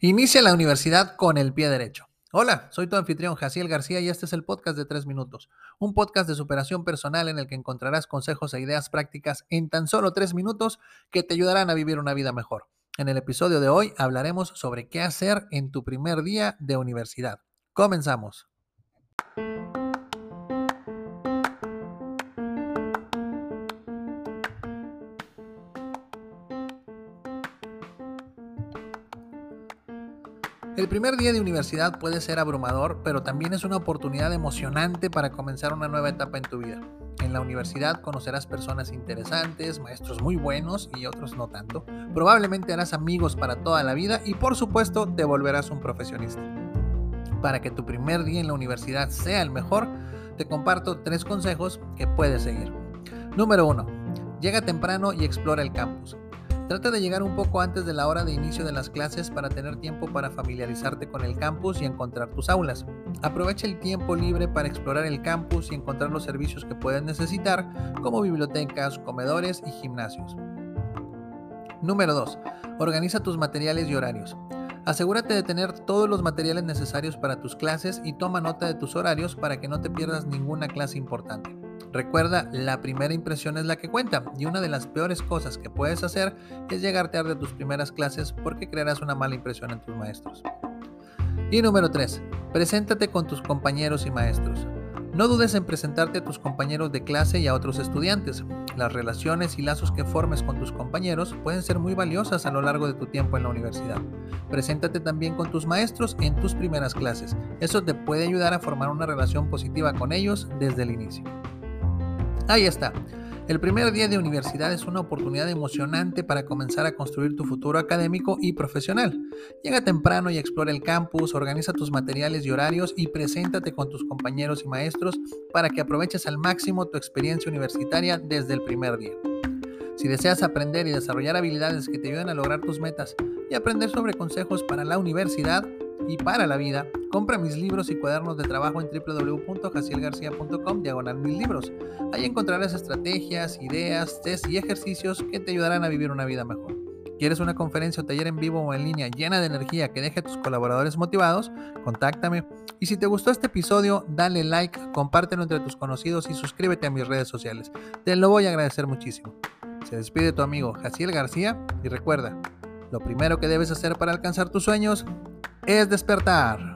Inicia la universidad con el pie derecho. Hola, soy tu anfitrión Jaciel García y este es el podcast de 3 minutos, un podcast de superación personal en el que encontrarás consejos e ideas prácticas en tan solo 3 minutos que te ayudarán a vivir una vida mejor. En el episodio de hoy hablaremos sobre qué hacer en tu primer día de universidad. Comenzamos. El primer día de universidad puede ser abrumador, pero también es una oportunidad emocionante para comenzar una nueva etapa en tu vida. En la universidad conocerás personas interesantes, maestros muy buenos y otros no tanto. Probablemente harás amigos para toda la vida y por supuesto te volverás un profesionista. Para que tu primer día en la universidad sea el mejor, te comparto tres consejos que puedes seguir. Número 1. Llega temprano y explora el campus. Trata de llegar un poco antes de la hora de inicio de las clases para tener tiempo para familiarizarte con el campus y encontrar tus aulas. Aprovecha el tiempo libre para explorar el campus y encontrar los servicios que puedes necesitar, como bibliotecas, comedores y gimnasios. Número 2. Organiza tus materiales y horarios. Asegúrate de tener todos los materiales necesarios para tus clases y toma nota de tus horarios para que no te pierdas ninguna clase importante. Recuerda, la primera impresión es la que cuenta y una de las peores cosas que puedes hacer es llegar tarde a tus primeras clases porque crearás una mala impresión en tus maestros. Y número 3. Preséntate con tus compañeros y maestros. No dudes en presentarte a tus compañeros de clase y a otros estudiantes. Las relaciones y lazos que formes con tus compañeros pueden ser muy valiosas a lo largo de tu tiempo en la universidad. Preséntate también con tus maestros en tus primeras clases. Eso te puede ayudar a formar una relación positiva con ellos desde el inicio. Ahí está. El primer día de universidad es una oportunidad emocionante para comenzar a construir tu futuro académico y profesional. Llega temprano y explora el campus, organiza tus materiales y horarios y preséntate con tus compañeros y maestros para que aproveches al máximo tu experiencia universitaria desde el primer día. Si deseas aprender y desarrollar habilidades que te ayuden a lograr tus metas y aprender sobre consejos para la universidad, y para la vida, compra mis libros y cuadernos de trabajo en www.jacielgarcia.com diagonal mis libros. Ahí encontrarás estrategias, ideas, test y ejercicios que te ayudarán a vivir una vida mejor. ¿Quieres una conferencia o taller en vivo o en línea llena de energía que deje a tus colaboradores motivados? Contáctame. Y si te gustó este episodio, dale like, compártelo entre tus conocidos y suscríbete a mis redes sociales. Te lo voy a agradecer muchísimo. Se despide tu amigo Jaciel García y recuerda, lo primero que debes hacer para alcanzar tus sueños es despertar.